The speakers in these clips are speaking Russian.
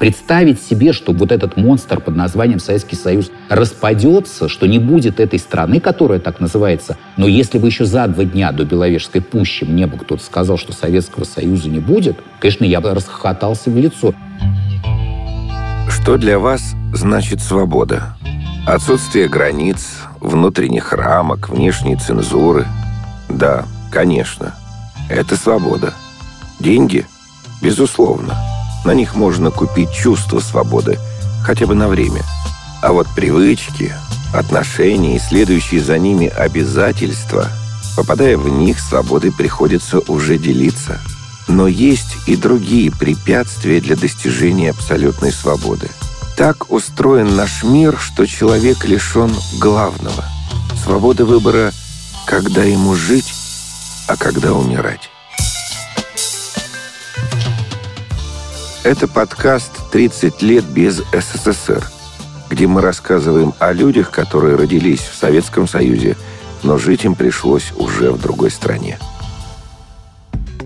Представить себе, что вот этот монстр под названием Советский Союз распадется, что не будет этой страны, которая так называется. Но если бы еще за два дня до Беловежской пущи мне бы кто-то сказал, что Советского Союза не будет, конечно, я бы расхохотался в лицо. Что для вас значит свобода? Отсутствие границ, внутренних рамок, внешней цензуры. Да, конечно, это свобода. Деньги? Безусловно. На них можно купить чувство свободы, хотя бы на время. А вот привычки, отношения и следующие за ними обязательства, попадая в них, свободой приходится уже делиться. Но есть и другие препятствия для достижения абсолютной свободы. Так устроен наш мир, что человек лишен главного – свободы выбора, когда ему жить, а когда умирать. Это подкаст «30 лет без СССР», где мы рассказываем о людях, которые родились в Советском Союзе, но жить им пришлось уже в другой стране.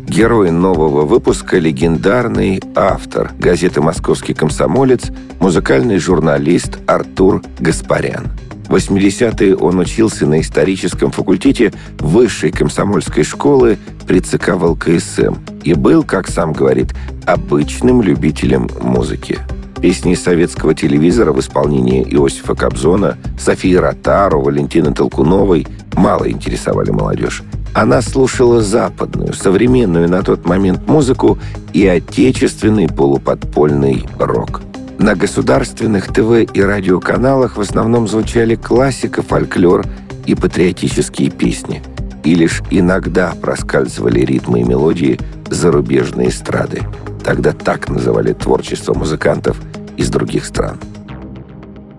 Герой нового выпуска – легендарный автор газеты «Московский комсомолец», музыкальный журналист Артур Гаспарян. В 80-е он учился на историческом факультете Высшей комсомольской школы при ЦК ВЛКСМ и был, как сам говорит, обычным любителем музыки. Песни советского телевизора в исполнении Иосифа Кобзона, Софии Ротару, Валентины Толкуновой мало интересовали молодежь. Она слушала западную, современную на тот момент музыку и отечественный полуподпольный рок. На государственных ТВ и радиоканалах в основном звучали классика, фольклор и патриотические песни. И лишь иногда проскальзывали ритмы и мелодии зарубежной эстрады. Тогда так называли творчество музыкантов из других стран.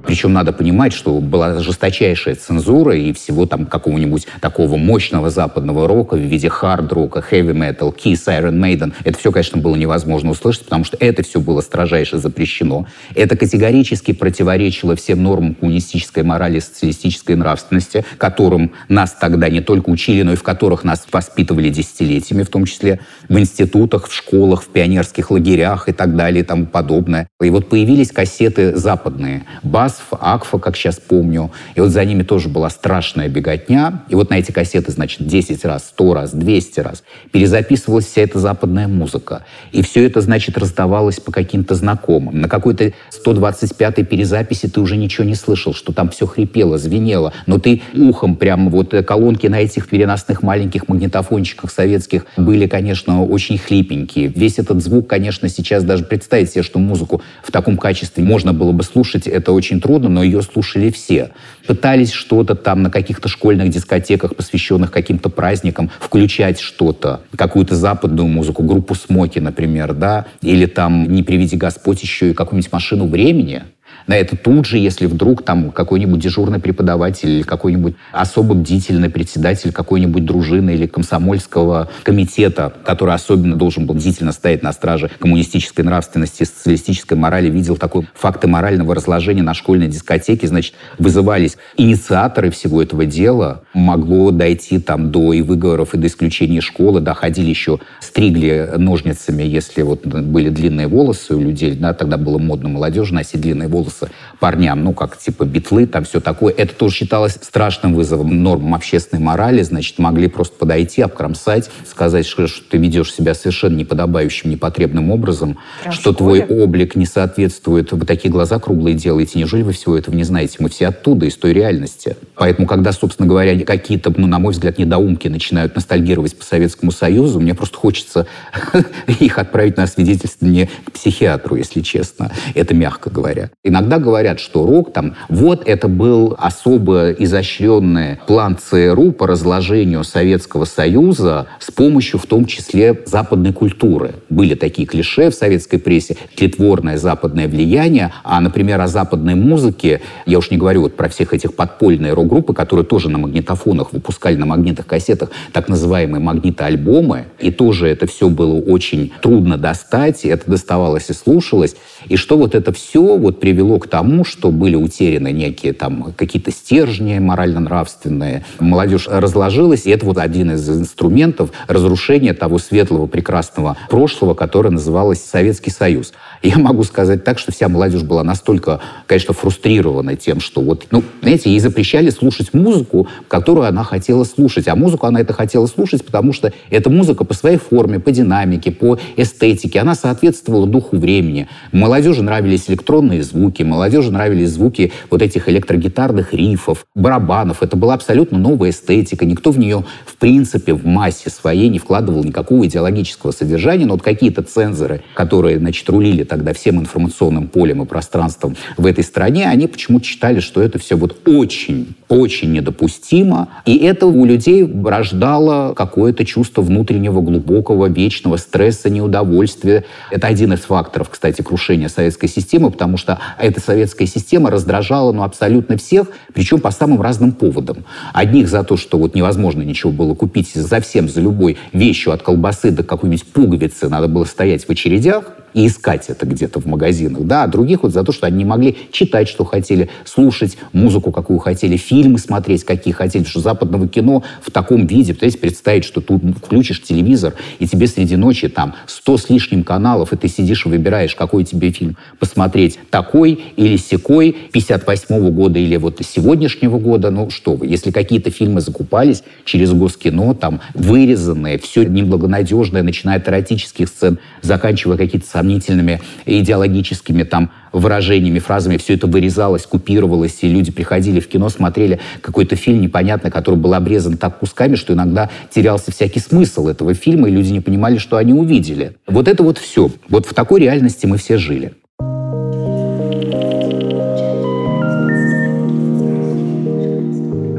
Причем надо понимать, что была жесточайшая цензура и всего там какого-нибудь такого мощного западного рока в виде хард-рока, хэви-метал, Kiss, Iron Maiden. Это все, конечно, было невозможно услышать, потому что это все было строжайше запрещено. Это категорически противоречило всем нормам коммунистической морали, социалистической нравственности, которым нас тогда не только учили, но и в которых нас воспитывали десятилетиями, в том числе в институтах, в школах, в пионерских лагерях и так далее и тому подобное. И вот появились кассеты западные. Бас АСФ, АКФА, как сейчас помню. И вот за ними тоже была страшная беготня. И вот на эти кассеты, значит, 10 раз, 100 раз, 200 раз перезаписывалась вся эта западная музыка. И все это, значит, раздавалось по каким-то знакомым. На какой-то 125-й перезаписи ты уже ничего не слышал, что там все хрипело, звенело. Но ты ухом прям вот колонки на этих переносных маленьких магнитофончиках советских были, конечно, очень хлипенькие. Весь этот звук, конечно, сейчас даже представить себе, что музыку в таком качестве можно было бы слушать, это очень трудно, но ее слушали все. Пытались что-то там на каких-то школьных дискотеках, посвященных каким-то праздникам, включать что-то, какую-то западную музыку, группу Смоки, например, да, или там, не приведи Господь, еще и какую-нибудь машину времени, на это тут же, если вдруг там какой-нибудь дежурный преподаватель или какой-нибудь особо бдительный председатель какой-нибудь дружины или комсомольского комитета, который особенно должен был бдительно стоять на страже коммунистической нравственности, социалистической морали, видел такой факты морального разложения на школьной дискотеке, значит, вызывались инициаторы всего этого дела, могло дойти там до и выговоров, и до исключения школы, доходили еще, стригли ножницами, если вот были длинные волосы у людей, да, тогда было модно молодежи носить длинные волосы, нравился парням, ну, как типа битлы, там все такое. Это тоже считалось страшным вызовом нормам общественной морали, значит, могли просто подойти, обкромсать, сказать, что, что ты ведешь себя совершенно неподобающим, непотребным образом, Прям что твой облик не соответствует, вы такие глаза круглые делаете, неужели вы всего этого не знаете? Мы все оттуда, из той реальности. Поэтому, когда, собственно говоря, какие-то, ну, на мой взгляд, недоумки начинают ностальгировать по Советскому Союзу, мне просто хочется их отправить на свидетельствование к психиатру, если честно. Это мягко говоря. И Иногда говорят, что рок там, вот это был особо изощренный план ЦРУ по разложению Советского Союза с помощью в том числе западной культуры. Были такие клише в советской прессе, тлетворное западное влияние, а, например, о западной музыке, я уж не говорю вот про всех этих подпольные рок-группы, которые тоже на магнитофонах выпускали, на магнитных кассетах, так называемые магнитоальбомы, и тоже это все было очень трудно достать, и это доставалось и слушалось. И что вот это все вот привело к тому, что были утеряны некие там какие-то стержни морально-нравственные. Молодежь разложилась, и это вот один из инструментов разрушения того светлого, прекрасного прошлого, которое называлось Советский Союз. Я могу сказать так, что вся молодежь была настолько, конечно, фрустрирована тем, что вот, ну, знаете, ей запрещали слушать музыку, которую она хотела слушать. А музыку она это хотела слушать, потому что эта музыка по своей форме, по динамике, по эстетике, она соответствовала духу времени. Молодежи нравились электронные звуки, молодежи нравились звуки вот этих электрогитарных рифов, барабанов. Это была абсолютно новая эстетика. Никто в нее, в принципе, в массе своей не вкладывал никакого идеологического содержания, но вот какие-то цензоры, которые, значит, рулили тогда всем информационным полем и пространством в этой стране, они почему-то считали, что это все вот очень, очень недопустимо. И это у людей рождало какое-то чувство внутреннего глубокого вечного стресса, неудовольствия. Это один из факторов, кстати, крушения советской системы, потому что эта советская система раздражала ну, абсолютно всех, причем по самым разным поводам. Одних за то, что вот невозможно ничего было купить за всем, за любой вещью от колбасы до какой-нибудь пуговицы надо было стоять в очередях, и искать это где-то в магазинах, да, а других вот за то, что они не могли читать, что хотели, слушать музыку, какую хотели, фильмы смотреть, какие хотели, что западного кино в таком виде, пытаясь представить, что тут включишь телевизор, и тебе среди ночи там сто с лишним каналов, и ты сидишь и выбираешь, какой тебе фильм посмотреть, такой или секой, 58 года или вот сегодняшнего года, ну что вы, если какие-то фильмы закупались через Госкино, там вырезанные, все неблагонадежное, начиная от эротических сцен, заканчивая какие-то сомнительными идеологическими там выражениями, фразами. Все это вырезалось, купировалось, и люди приходили в кино, смотрели какой-то фильм непонятный, который был обрезан так кусками, что иногда терялся всякий смысл этого фильма, и люди не понимали, что они увидели. Вот это вот все. Вот в такой реальности мы все жили.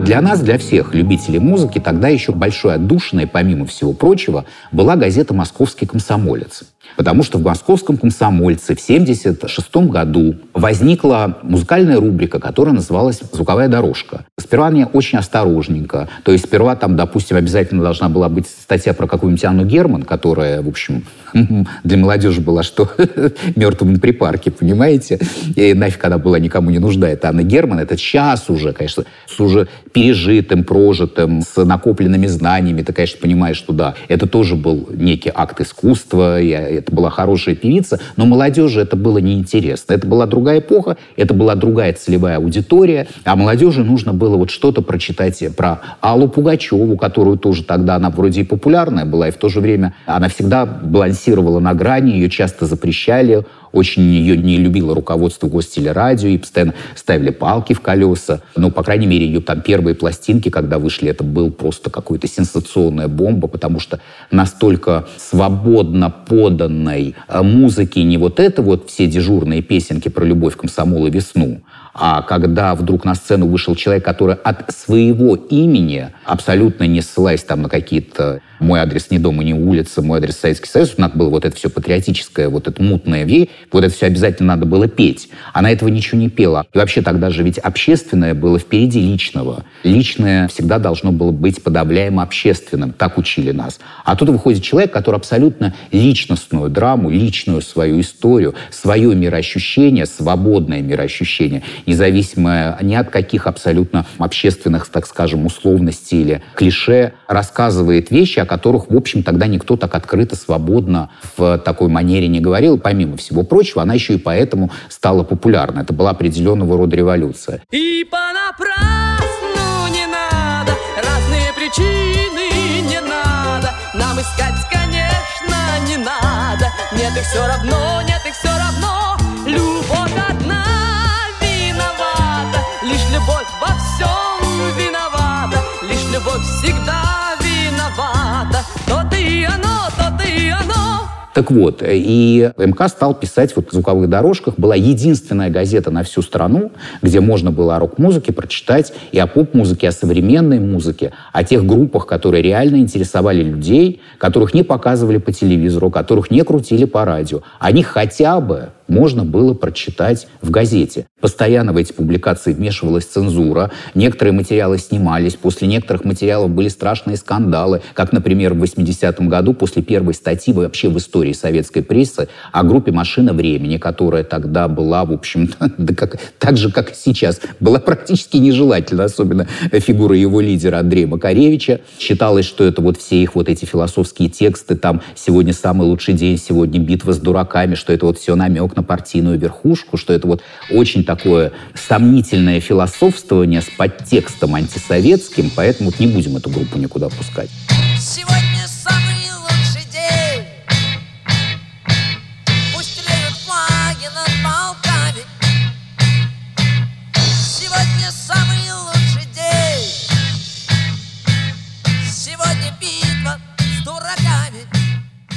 Для нас, для всех любителей музыки, тогда еще большой отдушиной, помимо всего прочего, была газета «Московский комсомолец». Потому что в московском комсомольце в 1976 году возникла музыкальная рубрика, которая называлась «Звуковая дорожка». Сперва мне очень осторожненько. То есть сперва там, допустим, обязательно должна была быть статья про какую-нибудь Анну Герман, которая, в общем, для молодежи была что мертвым на припарке, понимаете? И нафиг она была никому не нужна. Это Анна Герман. Это сейчас уже, конечно, с уже пережитым, прожитым, с накопленными знаниями. Ты, конечно, понимаешь, что да, это тоже был некий акт искусства, и это была хорошая певица, но молодежи это было неинтересно. Это была другая эпоха, это была другая целевая аудитория, а молодежи нужно было вот что-то прочитать про Аллу Пугачеву, которую тоже тогда она вроде и популярная была, и в то же время она всегда балансировала на грани, ее часто запрещали, очень ее не любило руководство гостелерадио и постоянно ставили палки в колеса. Ну, по крайней мере, ее там первые пластинки, когда вышли, это был просто какой-то сенсационная бомба, потому что настолько свободно поданной э, музыки не вот это вот все дежурные песенки про любовь, комсомол и весну, а когда вдруг на сцену вышел человек, который от своего имени, абсолютно не ссылаясь там на какие-то мой адрес не дома, не улица, мой адрес Советский Союз, надо было вот это все патриотическое, вот это мутное вей, вот это все обязательно надо было петь. Она этого ничего не пела. И вообще тогда же ведь общественное было впереди личного. Личное всегда должно было быть подавляемо общественным. Так учили нас. А тут выходит человек, который абсолютно личностную драму, личную свою историю, свое мироощущение, свободное мироощущение, независимое ни от каких абсолютно общественных, так скажем, условностей или клише, рассказывает вещи, о которых, в общем, тогда никто так открыто, свободно в такой манере не говорил. Помимо всего прочего, она еще и поэтому стала популярна. Это была определенного рода революция. И понапрасну не надо, разные причины не надо, нам искать, конечно, не надо. Нет, их все равно, нет, их все равно, Так вот, и МК стал писать вот в звуковых дорожках. Была единственная газета на всю страну, где можно было о рок-музыке прочитать и о поп-музыке, о современной музыке, о тех группах, которые реально интересовали людей, которых не показывали по телевизору, которых не крутили по радио. Они хотя бы можно было прочитать в газете. Постоянно в эти публикации вмешивалась цензура, некоторые материалы снимались, после некоторых материалов были страшные скандалы, как, например, в 80-м году после первой статьи вообще в истории советской прессы о группе «Машина времени», которая тогда была, в общем да как, так же, как и сейчас, была практически нежелательна, особенно фигура его лидера Андрея Макаревича. Считалось, что это вот все их вот эти философские тексты, там «Сегодня самый лучший день», «Сегодня битва с дураками», что это вот все намек на партийную верхушку, что это вот очень такое сомнительное философствование с подтекстом антисоветским, поэтому вот не будем эту группу никуда пускать. Сегодня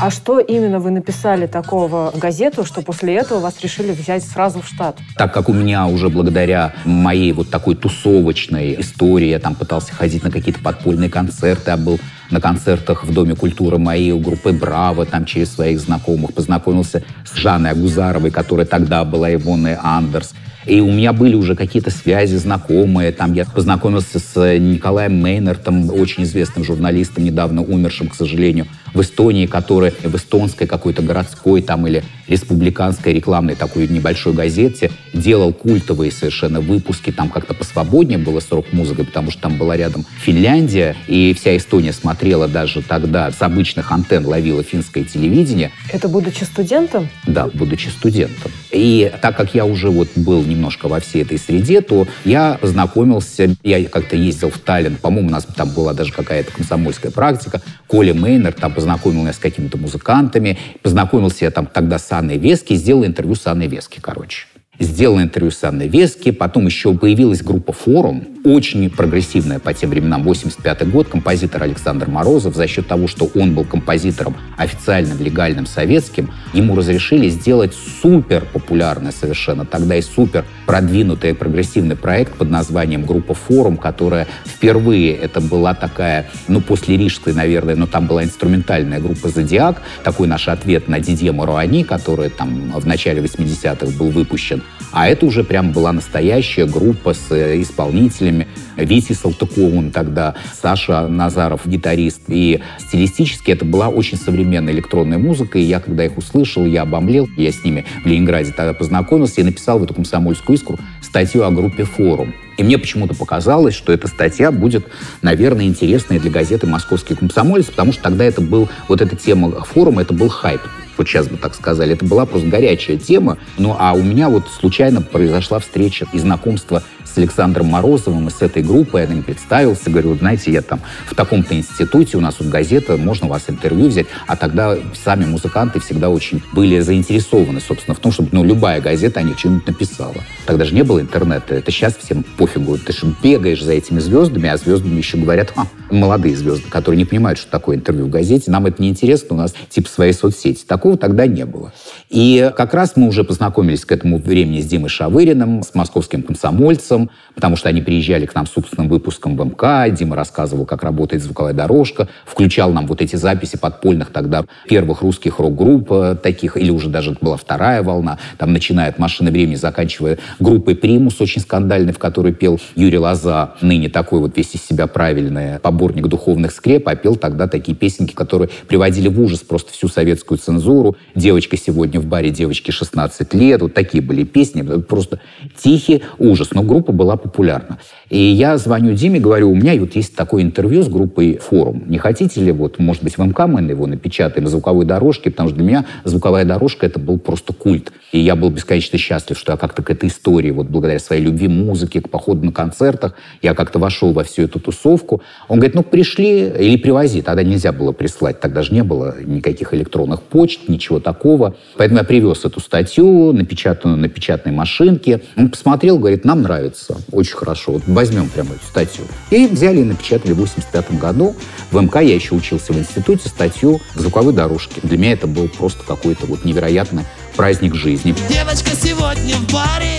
А что именно вы написали такого газету, что после этого вас решили взять сразу в штат? Так как у меня уже благодаря моей вот такой тусовочной истории, я там пытался ходить на какие-то подпольные концерты, я был на концертах в Доме культуры моей у группы «Браво», там через своих знакомых, познакомился с Жанной Агузаровой, которая тогда была Ивоной Андерс. И у меня были уже какие-то связи знакомые. Там я познакомился с Николаем Мейнертом, очень известным журналистом, недавно умершим, к сожалению, в Эстонии, который в эстонской какой-то городской там или республиканской рекламной такой небольшой газете делал культовые совершенно выпуски. Там как-то посвободнее было с рок-музыкой, потому что там была рядом Финляндия, и вся Эстония смотрела даже тогда с обычных антенн, ловила финское телевидение. Это будучи студентом? Да, будучи студентом. И так как я уже вот был немножко во всей этой среде, то я познакомился, я как-то ездил в Таллин, по-моему, у нас там была даже какая-то комсомольская практика, Коля Мейнер там познакомил меня с какими-то музыкантами, познакомился я там тогда с Анной Вески, сделал интервью с Анной Вески, короче сделал интервью с Анной Вески, потом еще появилась группа «Форум», очень прогрессивная по тем временам, 85 год, композитор Александр Морозов, за счет того, что он был композитором официальным, легальным, советским, ему разрешили сделать супер популярный совершенно тогда и супер продвинутый прогрессивный проект под названием «Группа Форум», которая впервые, это была такая, ну, после Рижской, наверное, но там была инструментальная группа «Зодиак», такой наш ответ на Дидье Маруани, который там в начале 80-х был выпущен. А это уже прям была настоящая группа с э, исполнителями. Витя Салтыковым тогда, Саша Назаров, гитарист. И стилистически это была очень современная электронная музыка. И я, когда их услышал, я обомлел. Я с ними в Ленинграде тогда познакомился и написал в эту комсомольскую искру статью о группе «Форум». И мне почему-то показалось, что эта статья будет, наверное, интересной для газеты «Московский комсомолец», потому что тогда это был, вот эта тема форума, это был хайп вот сейчас бы так сказали. Это была просто горячая тема. Ну, а у меня вот случайно произошла встреча и знакомство с Александром Морозовым и с этой группой. Я им представился, говорю, знаете, я там в таком-то институте, у нас тут газета, можно у вас интервью взять. А тогда сами музыканты всегда очень были заинтересованы, собственно, в том, чтобы ну, любая газета о них что-нибудь написала. Тогда же не было интернета. Это сейчас всем пофигу. Ты же бегаешь за этими звездами, а звездами еще говорят, а, молодые звезды, которые не понимают, что такое интервью в газете. Нам это не интересно, у нас типа свои соцсети. Такого тогда не было. И как раз мы уже познакомились к этому времени с Димой Шавыриным, с московским комсомольцем, потому что они приезжали к нам с собственным выпуском в МК. Дима рассказывал, как работает звуковая дорожка, включал нам вот эти записи подпольных тогда первых русских рок-групп э, таких, или уже даже была вторая волна, там начиная от «Машины времени», заканчивая группой «Примус», очень скандальной, в которой пел Юрий Лоза, ныне такой вот весь из себя правильный поборник духовных скреп, а пел тогда такие песенки, которые приводили в ужас просто всю советскую цензуру. «Девочка сегодня в баре, девочке 16 лет», вот такие были песни, просто тихий ужас. Но группа была популярна. И я звоню Диме, говорю, у меня вот есть такое интервью с группой «Форум». Не хотите ли, вот, может быть, в МК мы его напечатаем, на звуковой дорожке, потому что для меня звуковая дорожка — это был просто культ. И я был бесконечно счастлив, что я как-то к этой истории, вот благодаря своей любви музыки, к походу на концертах, я как-то вошел во всю эту тусовку. Он говорит, ну, пришли или привози. Тогда нельзя было прислать, тогда же не было никаких электронных почт, ничего такого. Поэтому я привез эту статью, напечатанную на печатной машинке. Он посмотрел, говорит, нам нравится. Получается. Очень хорошо. Вот возьмем прямо эту статью. И взяли и напечатали в 85 году. В МК я еще учился в институте статью «Звуковые дорожки». Для меня это был просто какой-то вот невероятный праздник жизни. Девочка сегодня в баре,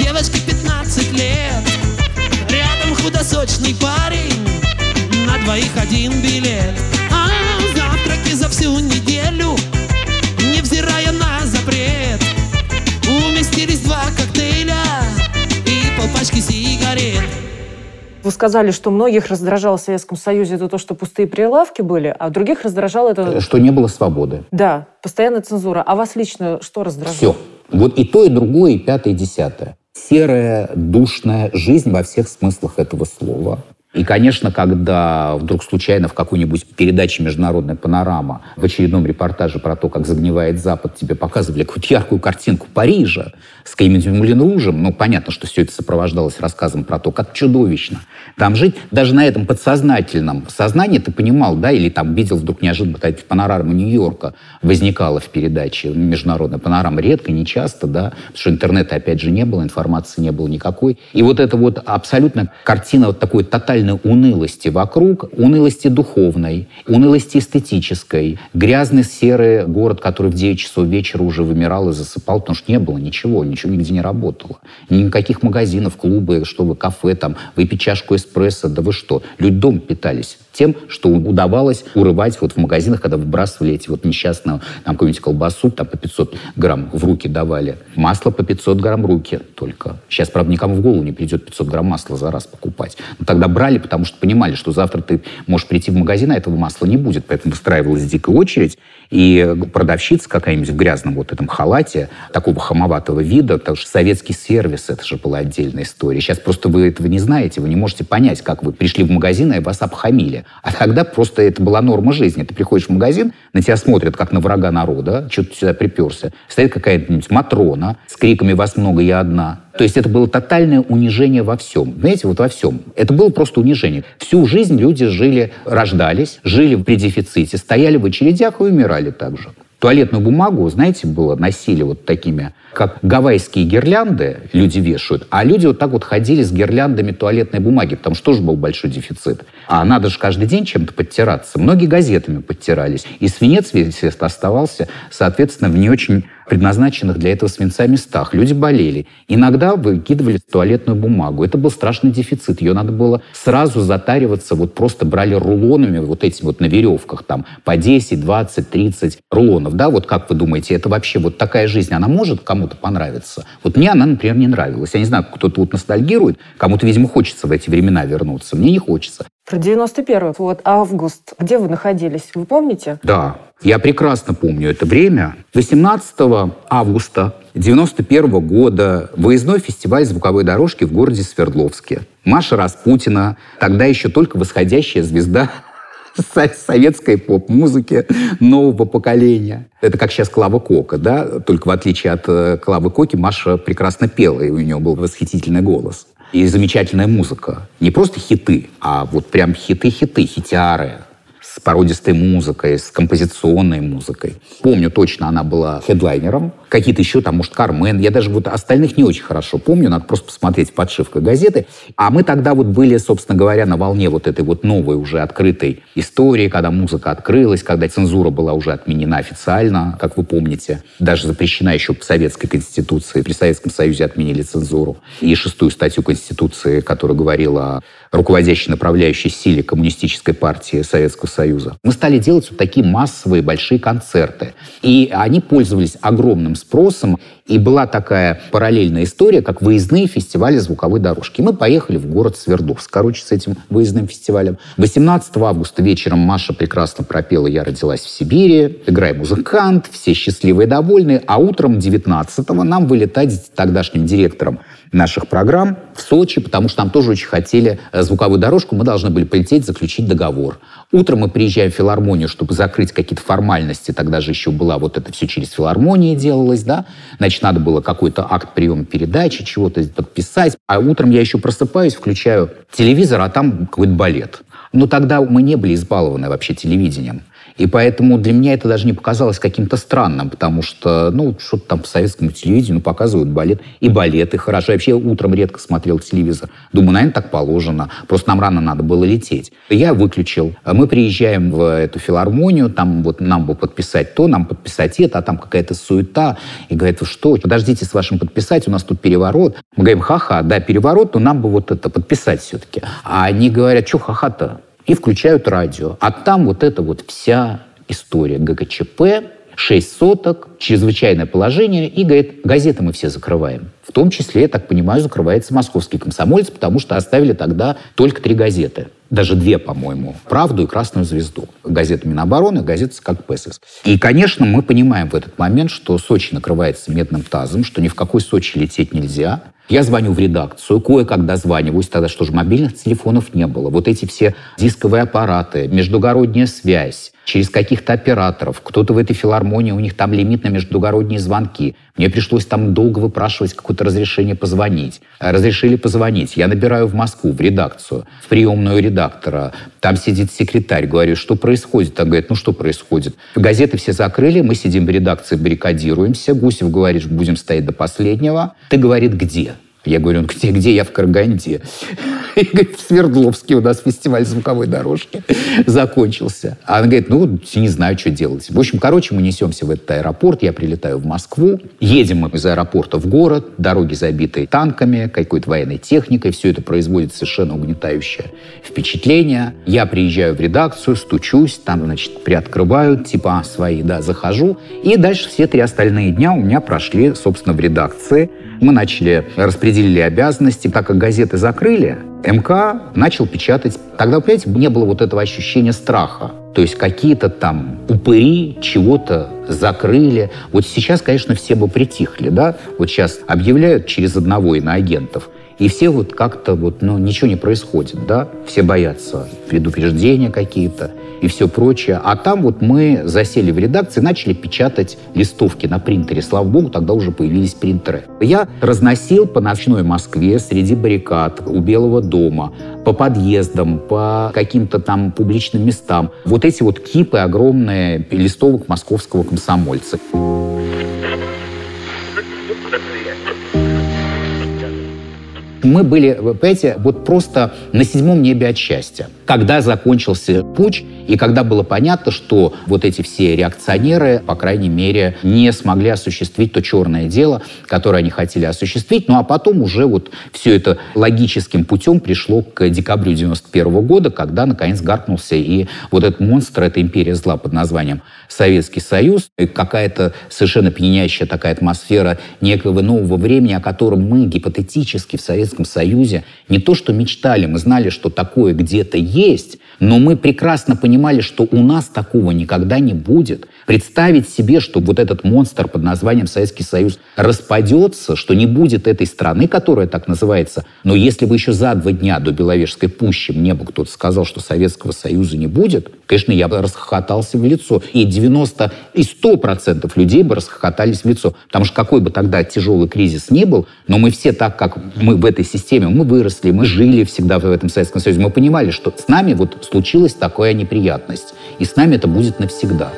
девочке 15 лет. Рядом худосочный парень, на двоих один билет. А завтраки за всю неделю, и полпачки сигарет. Вы сказали, что многих раздражало в Советском Союзе это то, что пустые прилавки были, а других раздражало это... Что не было свободы. Да, постоянная цензура. А вас лично что раздражало? Все. Вот и то, и другое, и пятое, и десятое. Серая, душная жизнь во всех смыслах этого слова. И, конечно, когда вдруг случайно в какой-нибудь передаче «Международная панорама» в очередном репортаже про то, как загнивает Запад, тебе показывали какую-то яркую картинку Парижа с каким-нибудь Мулен Ружем, ну, понятно, что все это сопровождалось рассказом про то, как чудовищно там жить. Даже на этом подсознательном сознании ты понимал, да, или там видел вдруг неожиданно какая-то панорама Нью-Йорка возникала в передаче «Международная панорама». Редко, не часто, да, потому что интернета, опять же, не было, информации не было никакой. И вот эта вот абсолютно картина вот такой тотальной унылости вокруг, унылости духовной, унылости эстетической, грязный серый город, который в 9 часов вечера уже вымирал и засыпал, потому что не было ничего, ничего нигде не работало. Никаких магазинов, клубы, что вы, кафе, там, выпить чашку эспрессо, да вы что? Люди дома питались тем, что удавалось урывать вот в магазинах, когда выбрасывали эти вот несчастные, там, какую-нибудь колбасу, там по 500 грамм в руки давали. Масло по 500 грамм в руки только. Сейчас, правда, никому в голову не придет 500 грамм масла за раз покупать. Но тогда брали, потому что понимали, что завтра ты можешь прийти в магазин, а этого масла не будет. Поэтому выстраивалась дикая очередь, и продавщица какая-нибудь в грязном вот этом халате, такого хамоватого вида, потому что советский сервис, это же была отдельная история. Сейчас просто вы этого не знаете, вы не можете понять, как вы пришли в магазин, и вас обхамили. А тогда просто это была норма жизни. Ты приходишь в магазин, на тебя смотрят, как на врага народа, что ты сюда приперся. Стоит какая-нибудь Матрона с криками «Вас много, я одна». То есть это было тотальное унижение во всем. Знаете, вот во всем. Это было просто унижение. Всю жизнь люди жили, рождались, жили при дефиците, стояли в очередях и умирали также. Туалетную бумагу, знаете, было, носили вот такими, как гавайские гирлянды люди вешают, а люди вот так вот ходили с гирляндами туалетной бумаги, потому что тоже был большой дефицит. А надо же каждый день чем-то подтираться. Многие газетами подтирались. И свинец весь оставался, соответственно, в не очень предназначенных для этого свинца местах. Люди болели. Иногда выкидывали туалетную бумагу. Это был страшный дефицит. Ее надо было сразу затариваться. Вот просто брали рулонами вот этим вот на веревках там по 10, 20, 30 рулонов. Да, вот как вы думаете, это вообще вот такая жизнь, она может кому-то понравиться? Вот мне она, например, не нравилась. Я не знаю, кто-то вот ностальгирует, кому-то, видимо, хочется в эти времена вернуться. Мне не хочется. Про 91 вот август. Где вы находились? Вы помните? Да, я прекрасно помню это время. 18 августа 91 года выездной фестиваль звуковой дорожки в городе Свердловске. Маша Распутина, тогда еще только восходящая звезда советской поп-музыки нового поколения. Это как сейчас Клава Кока, да? Только в отличие от э, Клавы Коки, Маша прекрасно пела, и у нее был восхитительный голос. И замечательная музыка. Не просто хиты, а вот прям хиты-хиты, хитяры с породистой музыкой, с композиционной музыкой. Помню точно, она была хедлайнером. Какие-то еще там, может, Кармен. Я даже вот остальных не очень хорошо помню. Надо просто посмотреть в подшивках газеты. А мы тогда вот были, собственно говоря, на волне вот этой вот новой уже открытой истории, когда музыка открылась, когда цензура была уже отменена официально, как вы помните. Даже запрещена еще по Советской Конституции. При Советском Союзе отменили цензуру. И шестую статью Конституции, которая говорила о руководящей направляющей силе Коммунистической партии Советского Союза. Мы стали делать вот такие массовые большие концерты. И они пользовались огромным спросом. И была такая параллельная история, как выездные фестивали звуковой дорожки. Мы поехали в город Свердловск, короче, с этим выездным фестивалем. 18 августа вечером Маша прекрасно пропела «Я родилась в Сибири», «Играй, музыкант», все счастливые и довольные. А утром 19-го нам вылетать с тогдашним директором наших программ в Сочи, потому что там тоже очень хотели звуковую дорожку, мы должны были полететь, заключить договор. Утром мы приезжаем в филармонию, чтобы закрыть какие-то формальности, тогда же еще была вот это все через филармонии делалось, да, значит, надо было какой-то акт приема передачи, чего-то подписать, а утром я еще просыпаюсь, включаю телевизор, а там какой-то балет. Но тогда мы не были избалованы вообще телевидением. И поэтому для меня это даже не показалось каким-то странным, потому что, ну, что-то там по советскому телевидению показывают балет. И балеты хорошо. Я вообще утром редко смотрел телевизор. Думаю, наверное, так положено. Просто нам рано надо было лететь. Я выключил. Мы приезжаем в эту филармонию, там вот нам бы подписать то, нам подписать это, а там какая-то суета. И говорят, вы что, подождите с вашим подписать, у нас тут переворот. Мы говорим, ха-ха, да, переворот, но нам бы вот это подписать все-таки. А они говорят, что ха-ха-то? И включают радио. А там вот эта вот вся история ГКЧП, 6 соток, чрезвычайное положение, и, говорит, газеты мы все закрываем. В том числе, я так понимаю, закрывается московский комсомолец, потому что оставили тогда только три газеты. Даже две, по-моему. «Правду» и «Красную звезду». Газета Минобороны, газета «Как ПСС». И, конечно, мы понимаем в этот момент, что Сочи накрывается медным тазом, что ни в какой Сочи лететь нельзя. Я звоню в редакцию, кое-как дозваниваюсь, тогда что же мобильных телефонов не было. Вот эти все дисковые аппараты, междугородняя связь, через каких-то операторов. Кто-то в этой филармонии, у них там лимит на междугородние звонки. Мне пришлось там долго выпрашивать какое-то разрешение позвонить. Разрешили позвонить. Я набираю в Москву, в редакцию, в приемную редактора. Там сидит секретарь, говорю, что происходит? Там говорит, ну что происходит? Газеты все закрыли, мы сидим в редакции, баррикадируемся. Гусев говорит, будем стоять до последнего. Ты, говорит, где? Я говорю, ну где, где я в Караганде? И говорит, в Свердловске у нас фестиваль звуковой дорожки закончился. А она говорит, ну, не знаю, что делать. В общем, короче, мы несемся в этот аэропорт, я прилетаю в Москву, едем мы из аэропорта в город, дороги забиты танками, какой-то военной техникой, все это производит совершенно угнетающее впечатление. Я приезжаю в редакцию, стучусь, там, значит, приоткрывают, типа, а, свои, да, захожу. И дальше все три остальные дня у меня прошли, собственно, в редакции. Мы начали, распределили обязанности, так как газеты закрыли, МК начал печатать. Тогда, понимаете, не было вот этого ощущения страха. То есть какие-то там упыри чего-то закрыли. Вот сейчас, конечно, все бы притихли, да? Вот сейчас объявляют через одного иноагентов, и все вот как-то вот, ну, ничего не происходит, да? Все боятся предупреждения какие-то и все прочее. А там вот мы засели в редакции, начали печатать листовки на принтере. Слава богу, тогда уже появились принтеры. Я разносил по ночной Москве среди баррикад у Белого дома, по подъездам, по каким-то там публичным местам. Вот эти вот кипы огромные листовок московского комсомольца. Мы были, понимаете, вот просто на седьмом небе от счастья. Когда закончился путь, и когда было понятно, что вот эти все реакционеры, по крайней мере, не смогли осуществить то черное дело, которое они хотели осуществить. Ну а потом уже вот все это логическим путем пришло к декабрю 91 года, когда наконец гаркнулся и вот этот монстр, эта империя зла под названием Советский Союз, и какая-то совершенно пьянящая такая атмосфера некого нового времени, о котором мы гипотетически в Советском Союзе не то что мечтали, мы знали, что такое где-то есть, но мы прекрасно понимали, что у нас такого никогда не будет. Представить себе, что вот этот монстр под названием Советский Союз распадется, что не будет этой страны, которая так называется. Но если бы еще за два дня до Беловежской пущи мне бы кто-то сказал, что Советского Союза не будет, конечно, я бы расхохотался в лицо. И 90 и 100 процентов людей бы расхохотались в лицо. Потому что какой бы тогда тяжелый кризис ни был, но мы все так, как мы в этой системе, мы выросли, мы жили всегда в этом Советском Союзе, мы понимали, что с нами вот случилась такая неприятность. И с нами это будет навсегда.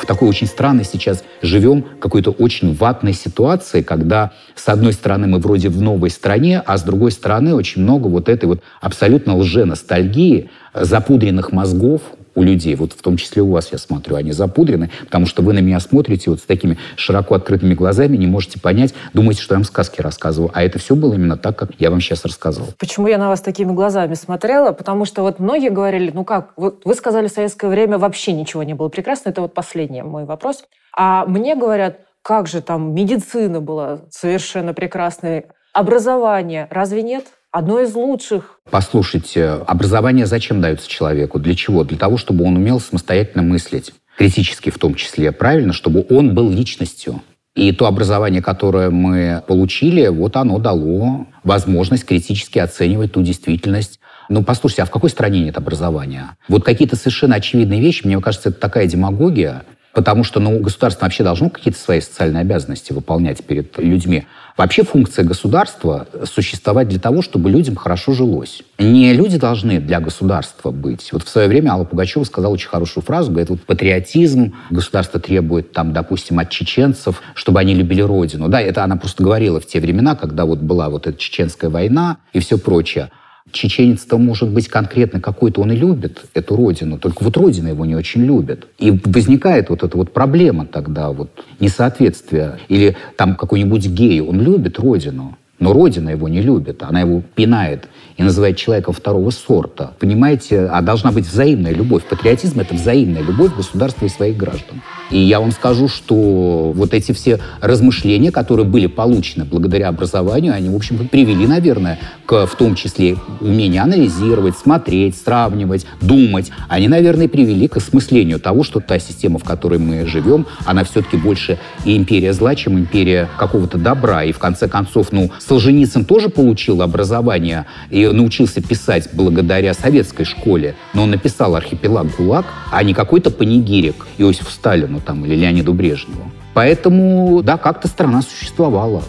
В такой очень странной сейчас живем, какой-то очень ватной ситуации, когда с одной стороны мы вроде в новой стране, а с другой стороны очень много вот этой вот абсолютно лже-ностальгии, запудренных мозгов, у людей, вот в том числе у вас, я смотрю, они запудрены, потому что вы на меня смотрите вот с такими широко открытыми глазами, не можете понять, думаете, что я вам сказки рассказываю. А это все было именно так, как я вам сейчас рассказывал. Почему я на вас такими глазами смотрела? Потому что вот многие говорили, ну как, вот вы сказали, в советское время вообще ничего не было прекрасно. Это вот последний мой вопрос. А мне говорят, как же там медицина была совершенно прекрасной, образование, разве нет? Одно из лучших. Послушайте, образование зачем дается человеку? Для чего? Для того, чтобы он умел самостоятельно мыслить. Критически в том числе, правильно? Чтобы он был личностью. И то образование, которое мы получили, вот оно дало возможность критически оценивать ту действительность. Ну, послушайте, а в какой стране нет образования? Вот какие-то совершенно очевидные вещи, мне кажется, это такая демагогия. Потому что ну, государство вообще должно какие-то свои социальные обязанности выполнять перед людьми. Вообще функция государства существовать для того, чтобы людям хорошо жилось. Не люди должны для государства быть. Вот в свое время Алла Пугачева сказала очень хорошую фразу, говорит, вот патриотизм государство требует, там, допустим, от чеченцев, чтобы они любили родину. Да, это она просто говорила в те времена, когда вот была вот эта чеченская война и все прочее чеченец-то, может быть, конкретно какой-то он и любит эту родину, только вот родина его не очень любит. И возникает вот эта вот проблема тогда, вот несоответствие. Или там какой-нибудь гей, он любит родину, но Родина его не любит, она его пинает и называет человеком второго сорта. Понимаете, а должна быть взаимная любовь. Патриотизм — это взаимная любовь государства и своих граждан. И я вам скажу, что вот эти все размышления, которые были получены благодаря образованию, они, в общем, привели, наверное, к в том числе умению анализировать, смотреть, сравнивать, думать. Они, наверное, привели к осмыслению того, что та система, в которой мы живем, она все-таки больше и империя зла, чем империя какого-то добра. И в конце концов, ну, Солженицын тоже получил образование и научился писать благодаря советской школе, но он написал «Архипелаг ГУЛАГ», а не какой-то панигирик Иосифу Сталину там, или Леониду Брежневу. Поэтому, да, как-то страна существовала.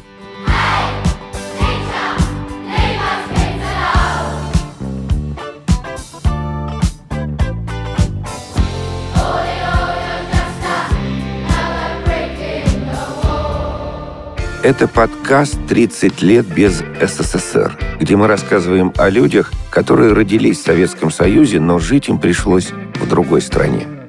Это подкаст «30 лет без СССР», где мы рассказываем о людях, которые родились в Советском Союзе, но жить им пришлось в другой стране.